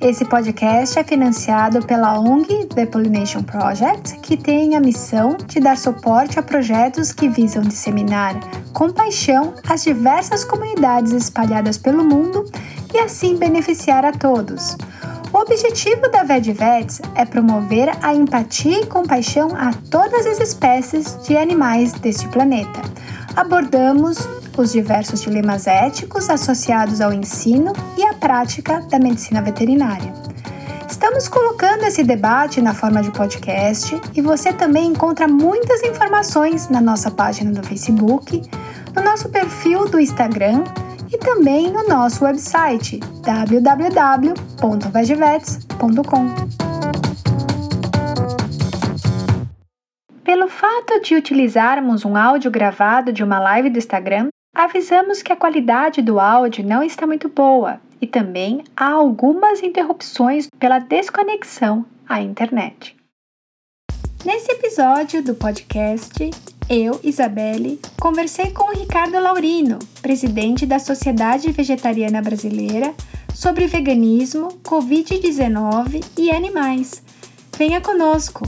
Esse podcast é financiado pela ONG The Pollination Project, que tem a missão de dar suporte a projetos que visam disseminar com paixão as diversas comunidades espalhadas pelo mundo e assim beneficiar a todos. O objetivo da VetVets é promover a empatia e compaixão a todas as espécies de animais deste planeta. Abordamos os diversos dilemas éticos associados ao ensino e à prática da medicina veterinária. Estamos colocando esse debate na forma de podcast e você também encontra muitas informações na nossa página do Facebook, no nosso perfil do Instagram e também no nosso website www.vegevets.com. Pelo fato de utilizarmos um áudio gravado de uma live do Instagram, avisamos que a qualidade do áudio não está muito boa e também há algumas interrupções pela desconexão à internet. Nesse episódio do podcast, eu, Isabelle, conversei com o Ricardo Laurino, presidente da Sociedade Vegetariana Brasileira, sobre veganismo, Covid-19 e animais. Venha conosco!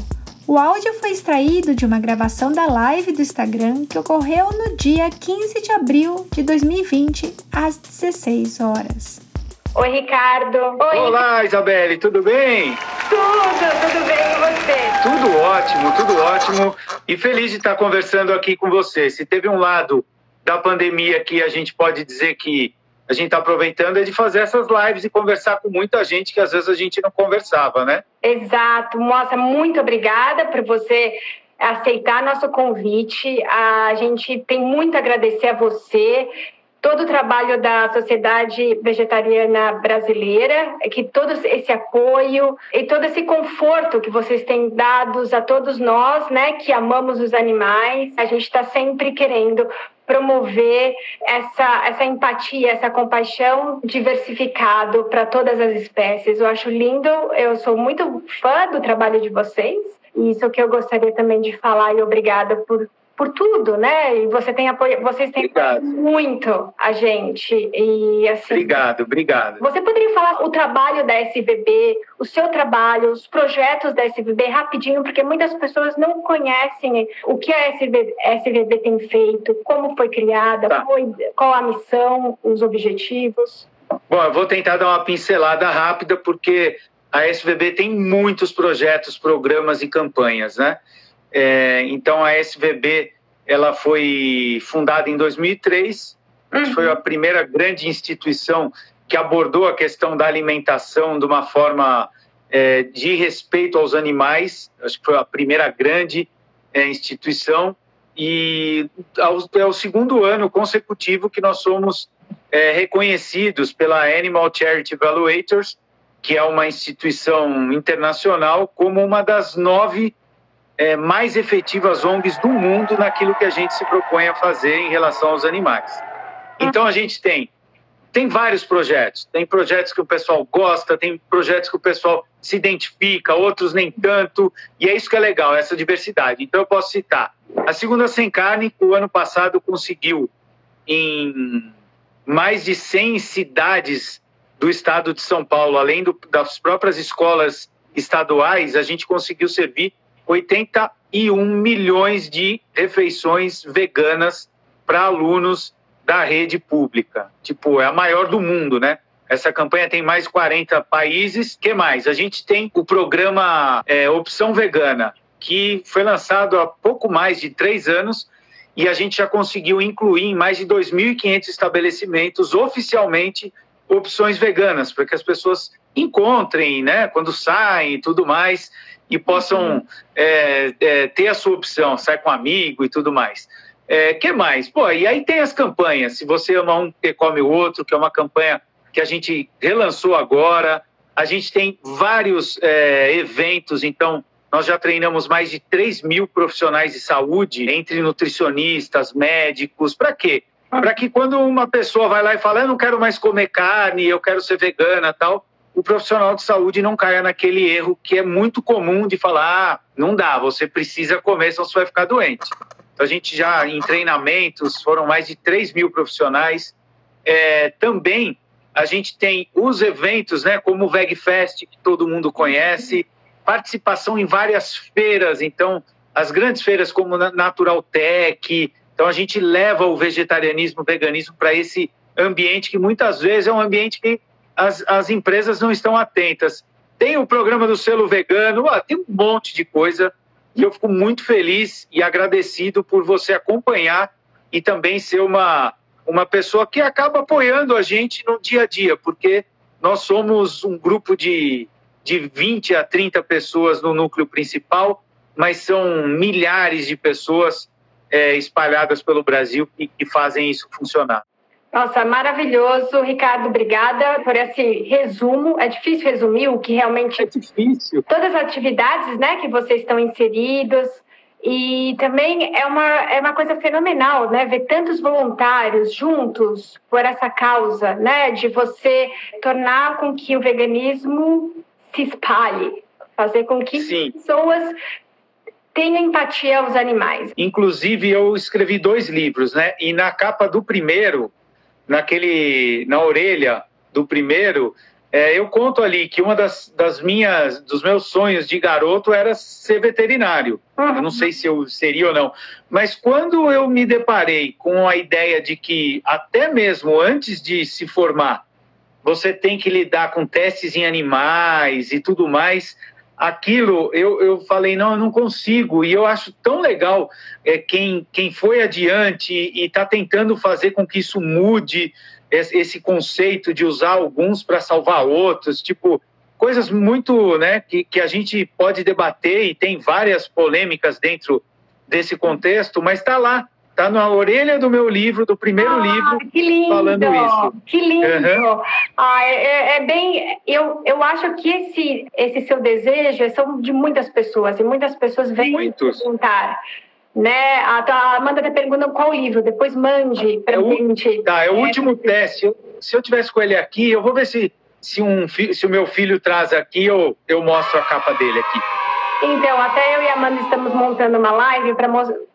O áudio foi extraído de uma gravação da live do Instagram que ocorreu no dia 15 de abril de 2020, às 16 horas. Oi, Ricardo. Oi. Olá, Isabelle, tudo bem? Tudo, tudo bem e você? Tudo ótimo, tudo ótimo. E feliz de estar conversando aqui com você. Se teve um lado da pandemia que a gente pode dizer que a gente está aproveitando é de fazer essas lives e conversar com muita gente que às vezes a gente não conversava, né? Exato. Moça, muito obrigada por você aceitar nosso convite. A gente tem muito a agradecer a você todo o trabalho da Sociedade Vegetariana Brasileira, que todo esse apoio e todo esse conforto que vocês têm dados a todos nós, né, que amamos os animais. A gente está sempre querendo promover essa, essa empatia, essa compaixão diversificado para todas as espécies. Eu acho lindo, eu sou muito fã do trabalho de vocês. E isso que eu gostaria também de falar e obrigada por por tudo, né? E você tem apoio, vocês têm obrigado. muito a gente e assim. Obrigado, obrigado. Você poderia falar o trabalho da SVB, o seu trabalho, os projetos da SVB rapidinho, porque muitas pessoas não conhecem o que a SVB, a SVB tem feito, como foi criada, tá. qual, qual a missão, os objetivos. Bom, eu vou tentar dar uma pincelada rápida porque a SVB tem muitos projetos, programas e campanhas, né? É, então a SVB ela foi fundada em 2003, uhum. foi a primeira grande instituição que abordou a questão da alimentação de uma forma é, de respeito aos animais. Acho que foi a primeira grande é, instituição e é o segundo ano consecutivo que nós somos é, reconhecidos pela Animal Charity Evaluators, que é uma instituição internacional, como uma das nove é, mais efetivas ONGs do mundo naquilo que a gente se propõe a fazer em relação aos animais. Então a gente tem tem vários projetos. Tem projetos que o pessoal gosta, tem projetos que o pessoal se identifica, outros nem tanto. E é isso que é legal, essa diversidade. Então eu posso citar. A Segunda Sem Carne, o ano passado conseguiu em mais de 100 cidades do estado de São Paulo, além do, das próprias escolas estaduais, a gente conseguiu servir 81 milhões de refeições veganas para alunos da rede pública. Tipo, é a maior do mundo, né? Essa campanha tem mais de 40 países. que mais? A gente tem o programa é, Opção Vegana, que foi lançado há pouco mais de três anos e a gente já conseguiu incluir em mais de 2.500 estabelecimentos oficialmente opções veganas, para que as pessoas encontrem, né, quando saem e tudo mais e possam é, é, ter a sua opção, sai com um amigo e tudo mais. É, que mais? Pô, e aí tem as campanhas. Se você ama um, que come o outro, que é uma campanha que a gente relançou agora. A gente tem vários é, eventos, então nós já treinamos mais de 3 mil profissionais de saúde, entre nutricionistas, médicos. Para quê? Para que quando uma pessoa vai lá e fala, eu não quero mais comer carne, eu quero ser vegana tal, o profissional de saúde não caia naquele erro que é muito comum de falar: ah, não dá, você precisa comer, senão você vai ficar doente. Então, a gente já, em treinamentos, foram mais de 3 mil profissionais. É, também a gente tem os eventos, né, como o VegFest, que todo mundo conhece, participação em várias feiras, então, as grandes feiras como Natural Tech. Então, a gente leva o vegetarianismo, o veganismo para esse ambiente que muitas vezes é um ambiente que as, as empresas não estão atentas. Tem o programa do selo vegano, tem um monte de coisa e eu fico muito feliz e agradecido por você acompanhar e também ser uma, uma pessoa que acaba apoiando a gente no dia a dia, porque nós somos um grupo de, de 20 a 30 pessoas no núcleo principal, mas são milhares de pessoas é, espalhadas pelo Brasil que fazem isso funcionar. Nossa, maravilhoso, Ricardo. Obrigada por esse resumo. É difícil resumir o que realmente. É difícil. Todas as atividades, né, que vocês estão inseridos. E também é uma, é uma coisa fenomenal, né? Ver tantos voluntários juntos por essa causa, né? De você tornar com que o veganismo se espalhe, fazer com que Sim. pessoas tenham empatia aos animais. Inclusive, eu escrevi dois livros, né? E na capa do primeiro, naquele na orelha do primeiro, é, eu conto ali que uma das, das minhas dos meus sonhos de garoto era ser veterinário. Eu não sei se eu seria ou não, mas quando eu me deparei com a ideia de que até mesmo antes de se formar você tem que lidar com testes em animais e tudo mais, aquilo eu, eu falei, não, eu não consigo. E eu acho tão legal é, quem, quem foi adiante e está tentando fazer com que isso mude esse conceito de usar alguns para salvar outros, tipo, coisas muito, né, que, que a gente pode debater e tem várias polêmicas dentro desse contexto, mas está lá, Está na orelha do meu livro, do primeiro ah, livro, que lindo, falando isso. Que lindo! Uhum. Ah, é, é, é, bem. Eu, eu acho que esse, esse seu desejo são de muitas pessoas, e muitas pessoas vêm Muitos. perguntar. Né? A, Amanda está perguntando qual livro, depois mande para é gente. Tá, é o último teste. Se eu tivesse com ele aqui, eu vou ver se, se, um, se o meu filho traz aqui, eu, eu mostro a capa dele aqui. Então, até eu e a Amanda estamos montando uma live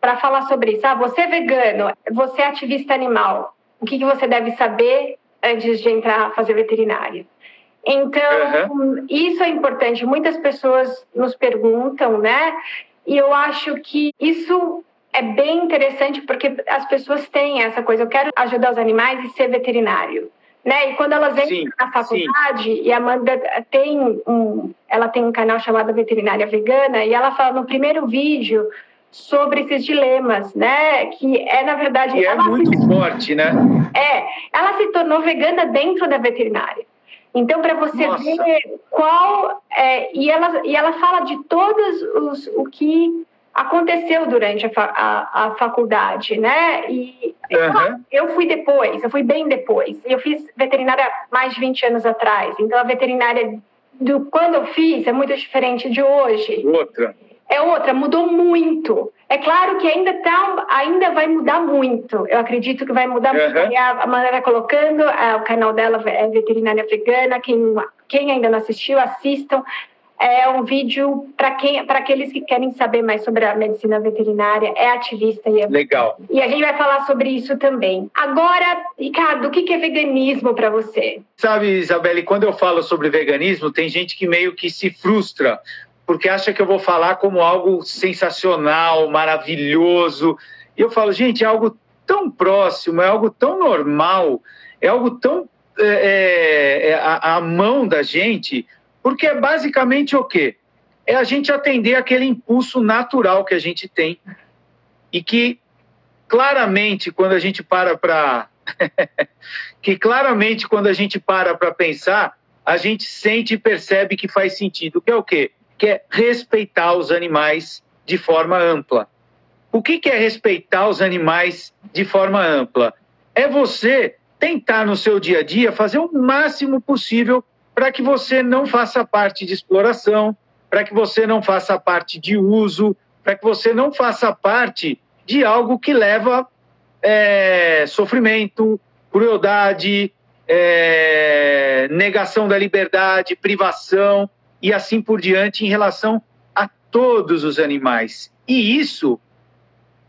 para falar sobre isso. Ah, você é vegano, você é ativista animal. O que, que você deve saber antes de entrar a fazer veterinária? Então, uhum. isso é importante. Muitas pessoas nos perguntam, né? E eu acho que isso é bem interessante porque as pessoas têm essa coisa. Eu quero ajudar os animais e ser veterinário né? E quando elas entram sim, na faculdade, sim. e a Amanda tem um, ela tem um canal chamado Veterinária Vegana, e ela fala no primeiro vídeo sobre esses dilemas, né? Que é na verdade. E é muito se, forte, né? É, ela se tornou vegana dentro da veterinária. Então, para você Nossa. ver qual. É, e, ela, e ela fala de todos os o que aconteceu durante a, a, a faculdade, né? E uhum. eu fui depois, eu fui bem depois. Eu fiz veterinária mais de 20 anos atrás. Então, a veterinária do quando eu fiz é muito diferente de hoje. Outra. É outra, mudou muito. É claro que ainda tá, ainda vai mudar muito. Eu acredito que vai mudar uhum. muito. A Amanda está colocando, o canal dela é Veterinária Vegana. Quem, quem ainda não assistiu, assistam é um vídeo para quem para aqueles que querem saber mais sobre a medicina veterinária, é ativista e é Legal. E a gente vai falar sobre isso também. Agora, Ricardo, o que é veganismo para você? Sabe, Isabelle, quando eu falo sobre veganismo, tem gente que meio que se frustra porque acha que eu vou falar como algo sensacional, maravilhoso. E eu falo, gente, é algo tão próximo, é algo tão normal, é algo tão é, é, a, a mão da gente porque é basicamente o quê? É a gente atender aquele impulso natural que a gente tem e que claramente quando a gente para para que claramente quando a gente para para pensar, a gente sente e percebe que faz sentido. Que é o quê? Que é respeitar os animais de forma ampla. O que, que é respeitar os animais de forma ampla? É você tentar no seu dia a dia fazer o máximo possível para que você não faça parte de exploração, para que você não faça parte de uso, para que você não faça parte de algo que leva é, sofrimento, crueldade, é, negação da liberdade, privação e assim por diante em relação a todos os animais. E isso,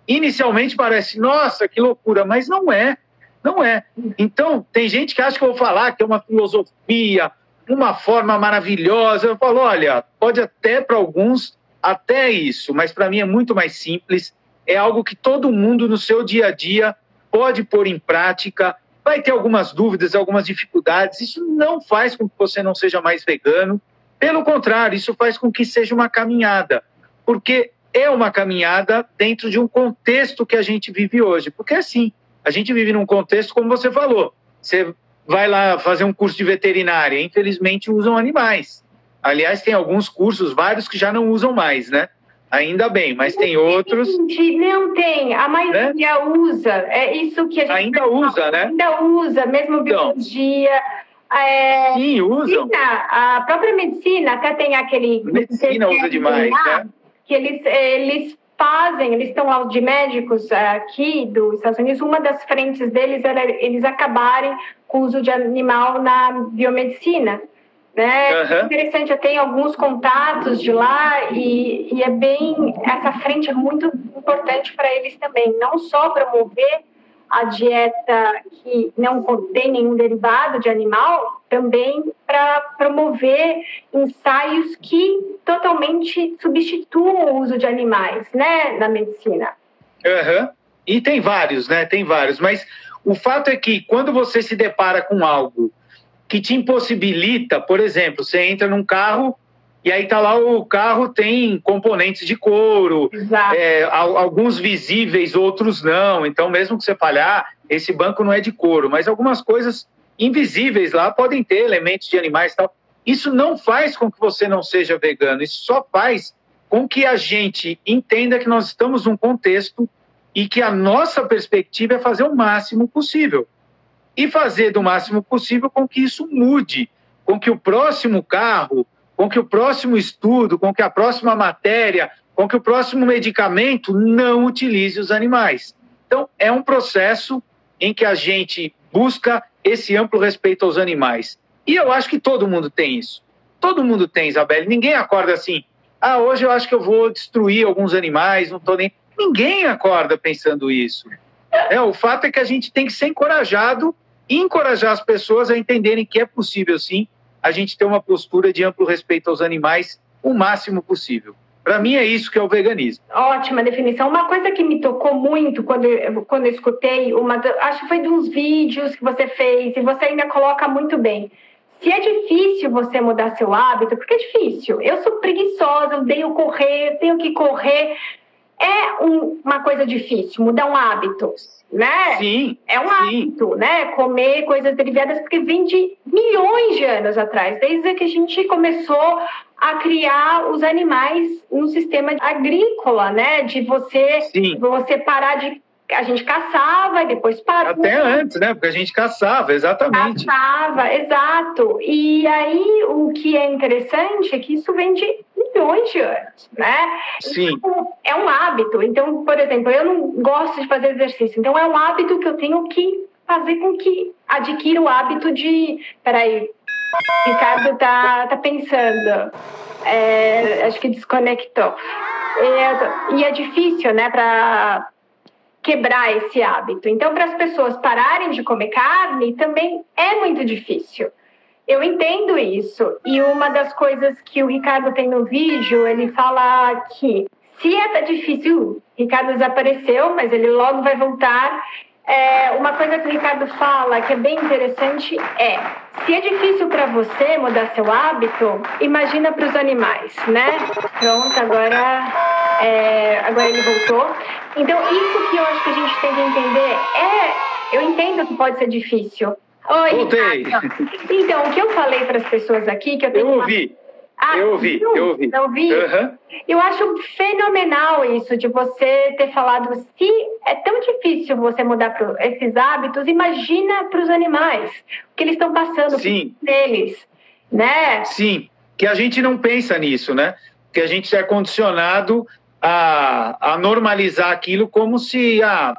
inicialmente, parece, nossa, que loucura, mas não é. Não é. Então, tem gente que acha que eu vou falar que é uma filosofia, uma forma maravilhosa. Eu falo, olha, pode até para alguns, até isso, mas para mim é muito mais simples. É algo que todo mundo no seu dia a dia pode pôr em prática. Vai ter algumas dúvidas, algumas dificuldades. Isso não faz com que você não seja mais vegano. Pelo contrário, isso faz com que seja uma caminhada. Porque é uma caminhada dentro de um contexto que a gente vive hoje. Porque assim, a gente vive num contexto, como você falou, você vai lá fazer um curso de veterinária, infelizmente usam animais. Aliás, tem alguns cursos, vários que já não usam mais, né? Ainda bem, mas tem outros. Não tem, a maioria né? usa. É isso que a gente ainda usa, né? Ainda usa, mesmo então. biologia. É, Sim, usam. Medicina, a própria medicina até tem aquele. Medicina usa demais, né? Que eles, eles fazem, eles estão lá de médicos eh, aqui dos Estados Unidos, uma das frentes deles era eles acabarem com o uso de animal na biomedicina. Né? Uhum. Interessante, eu tenho alguns contatos de lá e, e é bem, essa frente é muito importante para eles também, não só promover a dieta que não contém nenhum derivado de animal, também para promover ensaios que totalmente substituam o uso de animais, né, na medicina. Uhum. E tem vários, né? Tem vários. Mas o fato é que quando você se depara com algo que te impossibilita, por exemplo, você entra num carro e aí tá lá o carro tem componentes de couro, é, alguns visíveis, outros não. Então, mesmo que você falhar, esse banco não é de couro, mas algumas coisas invisíveis lá podem ter elementos de animais e tal. Isso não faz com que você não seja vegano, isso só faz com que a gente entenda que nós estamos num contexto e que a nossa perspectiva é fazer o máximo possível. E fazer do máximo possível com que isso mude, com que o próximo carro com que o próximo estudo, com que a próxima matéria, com que o próximo medicamento não utilize os animais. Então, é um processo em que a gente busca esse amplo respeito aos animais. E eu acho que todo mundo tem isso. Todo mundo tem, Isabelle. Ninguém acorda assim, ah, hoje eu acho que eu vou destruir alguns animais, não estou nem. Ninguém acorda pensando isso. É, o fato é que a gente tem que ser encorajado e encorajar as pessoas a entenderem que é possível sim a gente ter uma postura de amplo respeito aos animais o máximo possível. Para mim é isso que é o veganismo. Ótima definição. Uma coisa que me tocou muito quando eu, quando eu escutei, uma, acho que foi de uns vídeos que você fez e você ainda coloca muito bem. Se é difícil você mudar seu hábito, porque é difícil. Eu sou preguiçosa, eu odeio correr, tenho que correr. É um, uma coisa difícil, mudar um hábito né? Sim. É um hábito, né? Comer coisas derivadas, porque vem de milhões de anos atrás, desde que a gente começou a criar os animais no sistema agrícola, né? De você, Sim. você parar de a gente caçava e depois parou. Até antes, né? Porque a gente caçava, exatamente. Caçava, exato. E aí o que é interessante é que isso vem de milhões de anos, né? Sim. Então, é um hábito. Então, por exemplo, eu não gosto de fazer exercício. Então, é um hábito que eu tenho que fazer com que adquira o hábito de. Peraí, Ricardo tá, tá pensando. É, acho que desconectou. É, e é difícil, né, para quebrar esse hábito. Então, para as pessoas pararem de comer carne, também é muito difícil. Eu entendo isso. E uma das coisas que o Ricardo tem no vídeo, ele fala que se é difícil, Ricardo desapareceu, mas ele logo vai voltar. É, uma coisa que o Ricardo fala que é bem interessante é: se é difícil para você mudar seu hábito, imagina para os animais, né? Pronto, agora, é, agora ele voltou. Então, isso que eu acho que a gente tem que entender é: eu entendo que pode ser difícil, Oi, Voltei. Então, o que eu falei para as pessoas aqui, que eu tenho. Eu ouvi. Ah, eu ouvi, eu ouvi. Eu ouvi. Uhum. Eu acho fenomenal isso de você ter falado. Se é tão difícil você mudar pro, esses hábitos, imagina para os animais o que eles estão passando Sim. deles, né? Sim, que a gente não pensa nisso, né? Que a gente é condicionado a, a normalizar aquilo como se ah,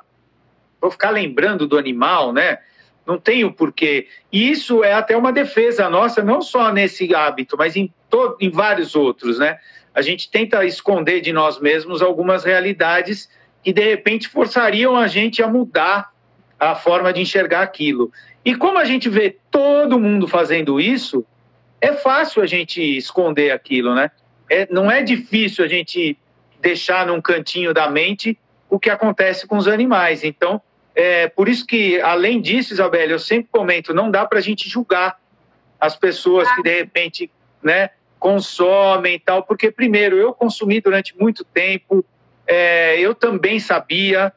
vou ficar lembrando do animal, né? Não tem o porquê. E isso é até uma defesa nossa, não só nesse hábito, mas em, todo, em vários outros, né? A gente tenta esconder de nós mesmos algumas realidades que, de repente, forçariam a gente a mudar a forma de enxergar aquilo. E como a gente vê todo mundo fazendo isso, é fácil a gente esconder aquilo, né? É, não é difícil a gente deixar num cantinho da mente o que acontece com os animais. Então, é por isso que, além disso, Isabela, eu sempre comento, não dá para a gente julgar as pessoas que, de repente, né, consomem e tal, porque, primeiro, eu consumi durante muito tempo, é, eu também sabia,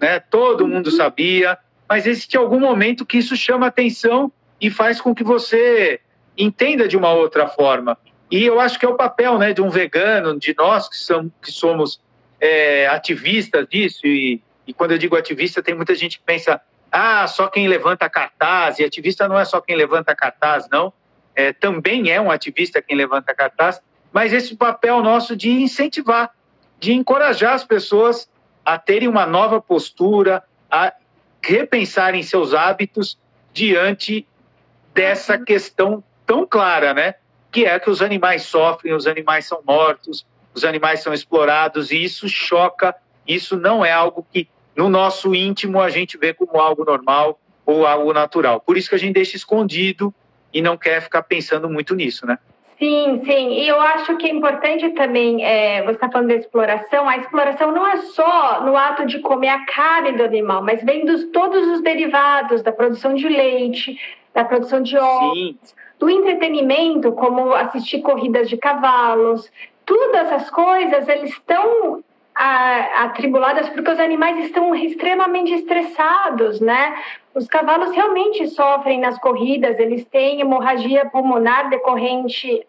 né, todo uhum. mundo sabia, mas existe algum momento que isso chama atenção e faz com que você entenda de uma outra forma. E eu acho que é o papel né, de um vegano, de nós que somos, que somos é, ativistas disso, e e quando eu digo ativista, tem muita gente que pensa, ah, só quem levanta cartaz, e ativista não é só quem levanta cartaz, não. É, também é um ativista quem levanta cartaz, mas esse papel nosso de incentivar, de encorajar as pessoas a terem uma nova postura, a repensarem seus hábitos diante dessa questão tão clara, né? Que é que os animais sofrem, os animais são mortos, os animais são explorados, e isso choca, isso não é algo que no nosso íntimo a gente vê como algo normal ou algo natural. Por isso que a gente deixa escondido e não quer ficar pensando muito nisso, né? Sim, sim. E eu acho que é importante também, é, você está falando da exploração, a exploração não é só no ato de comer a carne do animal, mas vem dos todos os derivados da produção de leite, da produção de ovos, do entretenimento, como assistir corridas de cavalos. Todas essas coisas, eles estão atribuladas porque os animais estão extremamente estressados, né? Os cavalos realmente sofrem nas corridas, eles têm hemorragia pulmonar decorrente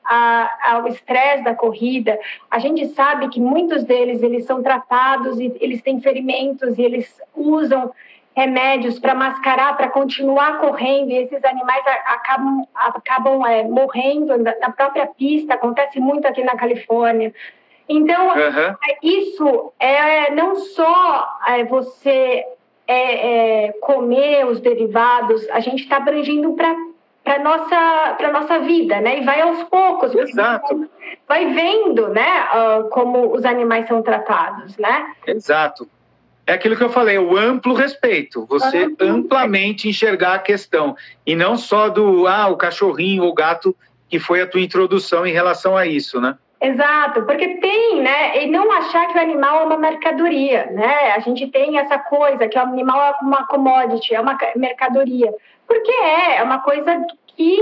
ao estresse da corrida. A gente sabe que muitos deles eles são tratados e eles têm ferimentos e eles usam remédios para mascarar, para continuar correndo, e esses animais acabam, acabam é, morrendo na própria pista, acontece muito aqui na Califórnia. Então, uhum. isso é não só é, você é, é, comer os derivados, a gente está abrangindo para para nossa para nossa vida, né? E vai aos poucos, Exato. vai vendo, né, uh, como os animais são tratados, né? Exato. É aquilo que eu falei, o amplo respeito. Você amplamente enxergar a questão e não só do ah, o cachorrinho ou gato que foi a tua introdução em relação a isso, né? Exato, porque tem, né? E não achar que o animal é uma mercadoria, né? A gente tem essa coisa que o animal é uma commodity, é uma mercadoria. Porque é, é uma coisa que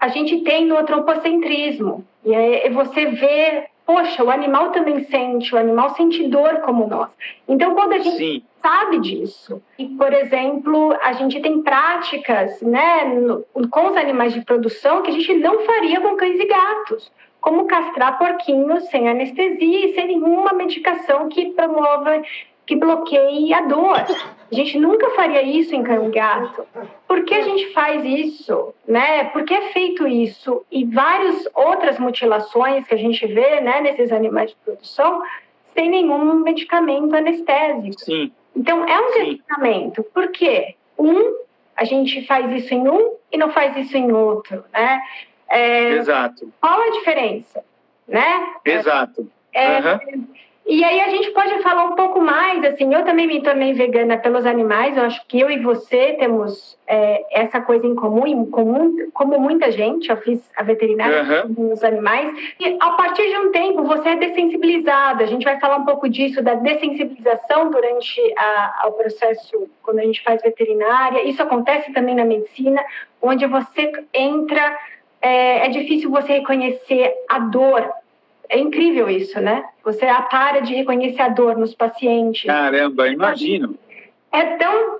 a gente tem no antropocentrismo. E aí você vê, poxa, o animal também sente, o animal sente dor como nós. Então, quando a gente Sim. sabe disso, e, por exemplo, a gente tem práticas né, com os animais de produção que a gente não faria com cães e gatos como castrar porquinhos sem anestesia e sem nenhuma medicação que promova, que bloqueie a dor. A gente nunca faria isso em cão e gato. Por que a gente faz isso? Né? Por que é feito isso? E várias outras mutilações que a gente vê né, nesses animais de produção sem nenhum medicamento anestésico. Sim. Então, é um medicamento. Por quê? Um, a gente faz isso em um e não faz isso em outro, né? É, Exato. Qual a diferença? Né? Exato. É, uhum. E aí a gente pode falar um pouco mais, assim, eu também me tornei vegana pelos animais, eu acho que eu e você temos é, essa coisa em comum, em comum, como muita gente, eu fiz a veterinária uhum. com os animais, e a partir de um tempo você é dessensibilizado, a gente vai falar um pouco disso, da dessensibilização durante a, o processo, quando a gente faz veterinária, isso acontece também na medicina, onde você entra é, é difícil você reconhecer a dor. É incrível isso, né? Você para de reconhecer a dor nos pacientes. Caramba, imagino. É tão,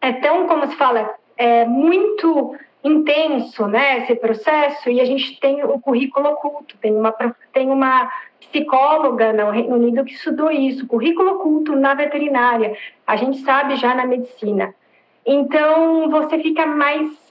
é tão como se fala, é muito intenso, né, esse processo, e a gente tem o currículo oculto, tem uma, tem uma psicóloga no Reino Unido que estudou isso, currículo oculto na veterinária, a gente sabe já na medicina. Então, você fica mais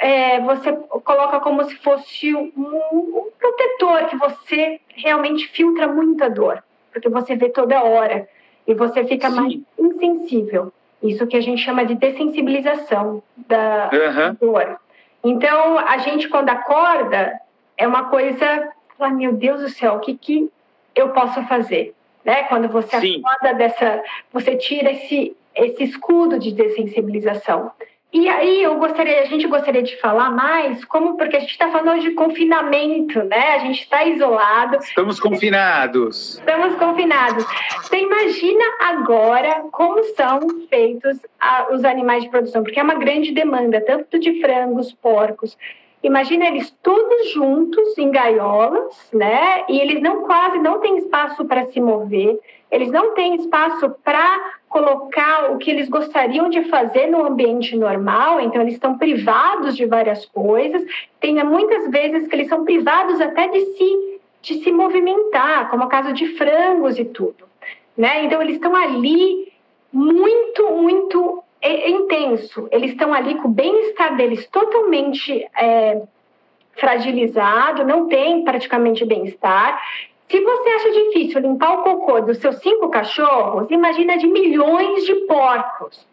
é, você coloca como se fosse um, um, protetor que você realmente filtra muita dor, porque você vê toda hora e você fica Sim. mais insensível. Isso que a gente chama de dessensibilização da uhum. dor. Então, a gente, quando acorda, é uma coisa, ah, meu Deus do céu, o que, que eu posso fazer? Né? Quando você Sim. acorda dessa, você tira esse, esse escudo de dessensibilização. E aí eu gostaria, a gente gostaria de falar mais, como porque a gente está falando hoje de confinamento, né? A gente está isolado. Estamos confinados. Estamos confinados. Você imagina agora como são feitos a, os animais de produção, porque é uma grande demanda, tanto de frangos, porcos. Imagina eles todos juntos em gaiolas, né? E eles não quase não têm espaço para se mover. Eles não têm espaço para colocar o que eles gostariam de fazer no ambiente normal, então eles estão privados de várias coisas. Tem muitas vezes que eles são privados até de se, de se movimentar, como o caso de frangos e tudo. Né? Então eles estão ali muito, muito é, intenso. Eles estão ali com o bem-estar deles totalmente é, fragilizado, não tem praticamente bem-estar. Se você acha difícil limpar o cocô dos seus cinco cachorros, imagina de milhões de porcos.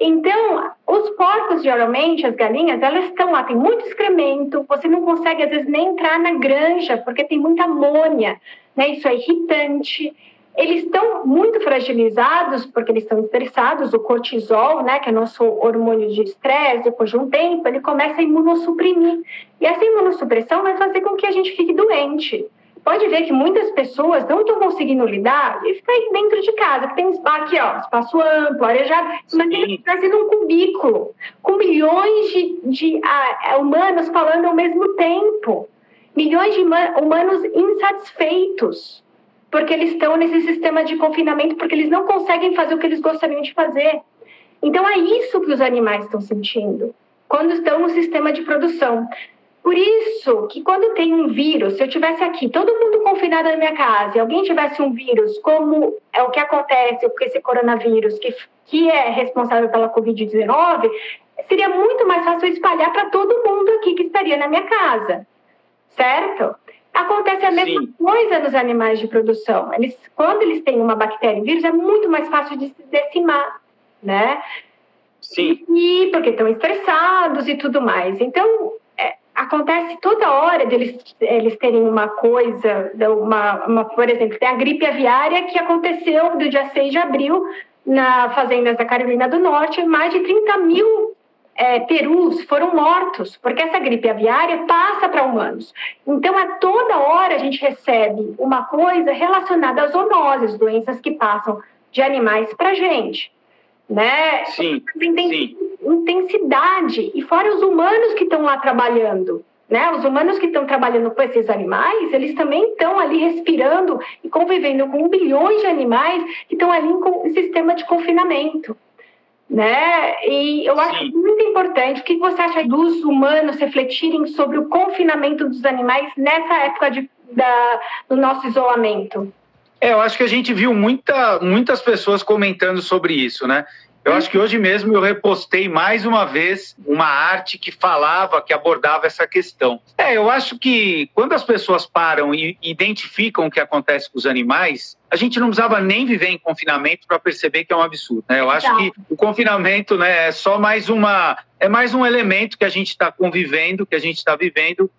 Então, os porcos, geralmente, as galinhas, elas estão lá, tem muito excremento, você não consegue, às vezes, nem entrar na granja, porque tem muita amônia, né? Isso é irritante. Eles estão muito fragilizados, porque eles estão estressados, o cortisol, né, que é nosso hormônio de estresse, depois de um tempo, ele começa a imunossuprimir. E essa imunossupressão vai fazer com que a gente fique doente pode ver que muitas pessoas não estão conseguindo lidar e ficar aí dentro de casa, que tem aqui, ó, espaço amplo, arejado, mas ele está sendo um cubículo, com milhões de, de ah, humanos falando ao mesmo tempo, milhões de humanos insatisfeitos, porque eles estão nesse sistema de confinamento, porque eles não conseguem fazer o que eles gostariam de fazer. Então é isso que os animais estão sentindo quando estão no sistema de produção. Por isso que quando tem um vírus, se eu tivesse aqui, todo mundo confinado na minha casa, e alguém tivesse um vírus, como é o que acontece com esse coronavírus, que, que é responsável pela Covid-19, seria muito mais fácil espalhar para todo mundo aqui que estaria na minha casa, certo? Acontece a mesma Sim. coisa nos animais de produção. Eles, quando eles têm uma bactéria e vírus, é muito mais fácil de se decimar, né? Sim. E porque estão estressados e tudo mais. Então, acontece toda hora deles eles terem uma coisa, uma, uma, por exemplo, tem a gripe aviária que aconteceu do dia 6 de abril na fazendas da Carolina do Norte, mais de 30 mil é, perus foram mortos, porque essa gripe aviária passa para humanos. Então, a toda hora a gente recebe uma coisa relacionada às zoonoses, doenças que passam de animais para gente né? Sim, sim. Intensidade. E fora os humanos que estão lá trabalhando. Né? Os humanos que estão trabalhando com esses animais, eles também estão ali respirando e convivendo com bilhões de animais que estão ali em sistema de confinamento. Né? E eu Sim. acho muito importante. O que você acha dos humanos refletirem sobre o confinamento dos animais nessa época de, da, do nosso isolamento? É, eu acho que a gente viu muita, muitas pessoas comentando sobre isso, né? Eu acho que hoje mesmo eu repostei mais uma vez uma arte que falava, que abordava essa questão. É, eu acho que quando as pessoas param e identificam o que acontece com os animais, a gente não precisava nem viver em confinamento para perceber que é um absurdo. Né? Eu acho que o confinamento né, é só mais uma, é mais um elemento que a gente está convivendo, que a gente está vivendo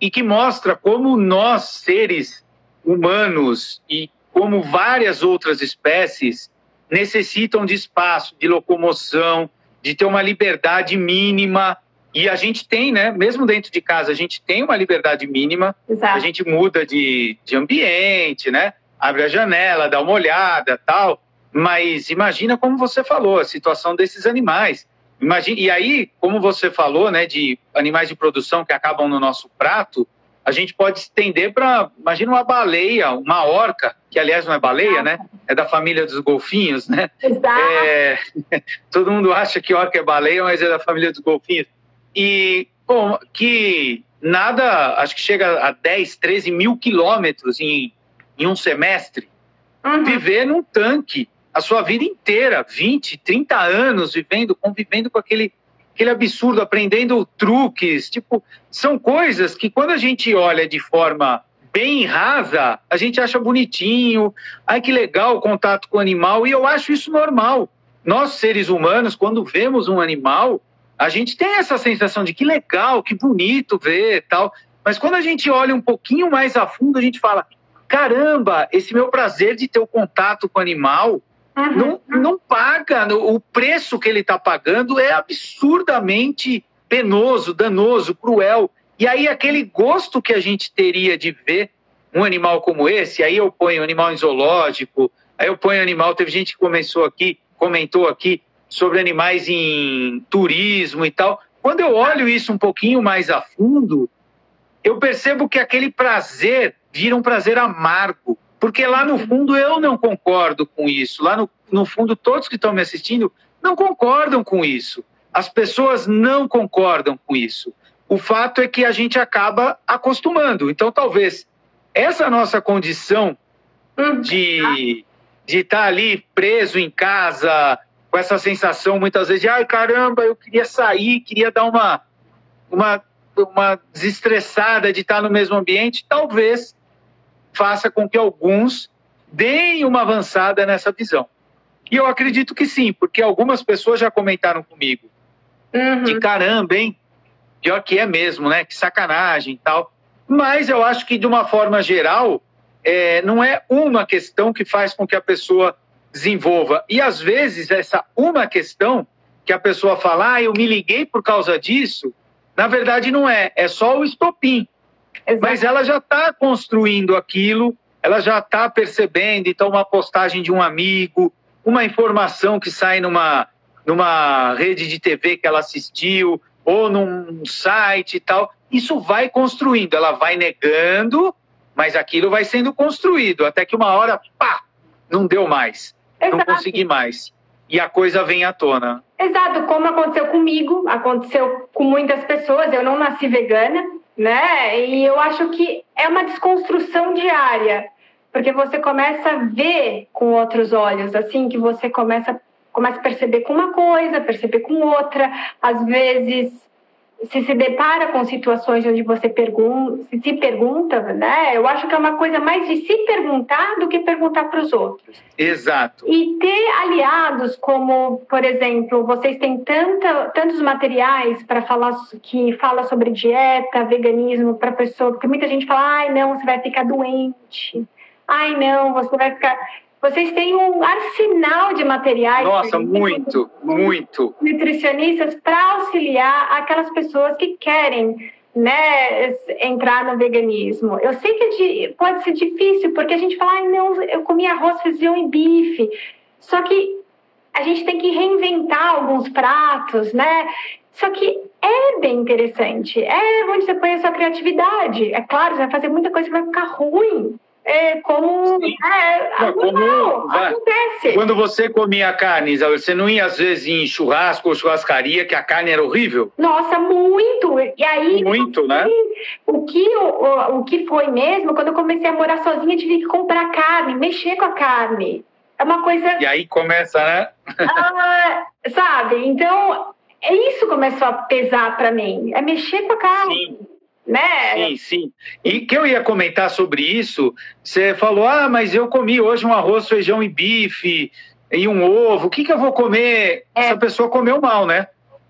e que mostra como nós seres humanos e como várias outras espécies, necessitam de espaço, de locomoção, de ter uma liberdade mínima. E a gente tem, né? Mesmo dentro de casa, a gente tem uma liberdade mínima. Exato. A gente muda de, de ambiente, né? Abre a janela, dá uma olhada, tal. Mas imagina como você falou, a situação desses animais. Imagina, e aí, como você falou, né, de animais de produção que acabam no nosso prato, a gente pode estender para, imagina uma baleia, uma orca, que aliás não é baleia, né? É da família dos golfinhos, né? Exato. É, todo mundo acha que orca é baleia, mas é da família dos golfinhos. E, bom, que nada, acho que chega a 10, 13 mil quilômetros em, em um semestre, uhum. viver num tanque a sua vida inteira, 20, 30 anos vivendo, convivendo com aquele aquele absurdo, aprendendo truques. Tipo, são coisas que quando a gente olha de forma bem rasa, a gente acha bonitinho. Ai, que legal o contato com o animal. E eu acho isso normal. nós seres humanos, quando vemos um animal, a gente tem essa sensação de que legal, que bonito ver tal. Mas quando a gente olha um pouquinho mais a fundo, a gente fala: caramba, esse meu prazer de ter o contato com o animal uhum. não, não paga. O preço que ele está pagando é absurdamente penoso, danoso, cruel. E aí, aquele gosto que a gente teria de ver um animal como esse, aí eu ponho animal em zoológico, aí eu ponho animal. Teve gente que começou aqui, comentou aqui sobre animais em turismo e tal. Quando eu olho isso um pouquinho mais a fundo, eu percebo que aquele prazer vira um prazer amargo. Porque lá no fundo eu não concordo com isso. Lá no, no fundo, todos que estão me assistindo não concordam com isso. As pessoas não concordam com isso. O fato é que a gente acaba acostumando. Então, talvez essa nossa condição de de estar tá ali preso em casa com essa sensação muitas vezes de ai caramba eu queria sair queria dar uma uma uma desestressada de estar no mesmo ambiente talvez faça com que alguns deem uma avançada nessa visão e eu acredito que sim porque algumas pessoas já comentaram comigo uhum. de caramba hein pior que é mesmo, né? Que sacanagem e tal. Mas eu acho que, de uma forma geral, é, não é uma questão que faz com que a pessoa desenvolva. E, às vezes, essa uma questão que a pessoa fala, ah, eu me liguei por causa disso, na verdade não é, é só o estopim. Exato. Mas ela já está construindo aquilo, ela já está percebendo, então, uma postagem de um amigo, uma informação que sai numa, numa rede de TV que ela assistiu, ou num site e tal. Isso vai construindo, ela vai negando, mas aquilo vai sendo construído, até que uma hora, pá, não deu mais, Exato. não consegui mais. E a coisa vem à tona. Exato, como aconteceu comigo, aconteceu com muitas pessoas, eu não nasci vegana, né? E eu acho que é uma desconstrução diária, porque você começa a ver com outros olhos, assim, que você começa começa a perceber com uma coisa, perceber com outra, às vezes se se depara com situações onde você pergunta, se, se pergunta, né? Eu acho que é uma coisa mais de se perguntar do que perguntar para os outros. Exato. E ter aliados como, por exemplo, vocês têm tanta, tantos materiais para falar que fala sobre dieta, veganismo para pessoa, porque muita gente fala, ai não, você vai ficar doente. Ai não, você vai ficar vocês têm um arsenal de materiais. Nossa, muito, muito. Nutricionistas para auxiliar aquelas pessoas que querem né, entrar no veganismo. Eu sei que é de, pode ser difícil, porque a gente fala, ai, não, eu comi arroz, feijão e bife. Só que a gente tem que reinventar alguns pratos, né? Só que é bem interessante. É onde você põe a sua criatividade. É claro, você vai fazer muita coisa que vai ficar ruim é, como, é, não, como acontece. Quando você comia carne, Isabel, você não ia às vezes em churrasco ou churrascaria que a carne era horrível? Nossa, muito! E aí, muito, assim, né? O que, o, o que foi mesmo, quando eu comecei a morar sozinha, tive que comprar carne, mexer com a carne. É uma coisa. E aí começa, né? ah, sabe? Então, é isso começou a pesar para mim. É mexer com a carne. Sim né? Sim, sim. E que eu ia comentar sobre isso, você falou, ah, mas eu comi hoje um arroz, feijão e bife e um ovo, o que, que eu vou comer? É. Essa pessoa comeu mal, né?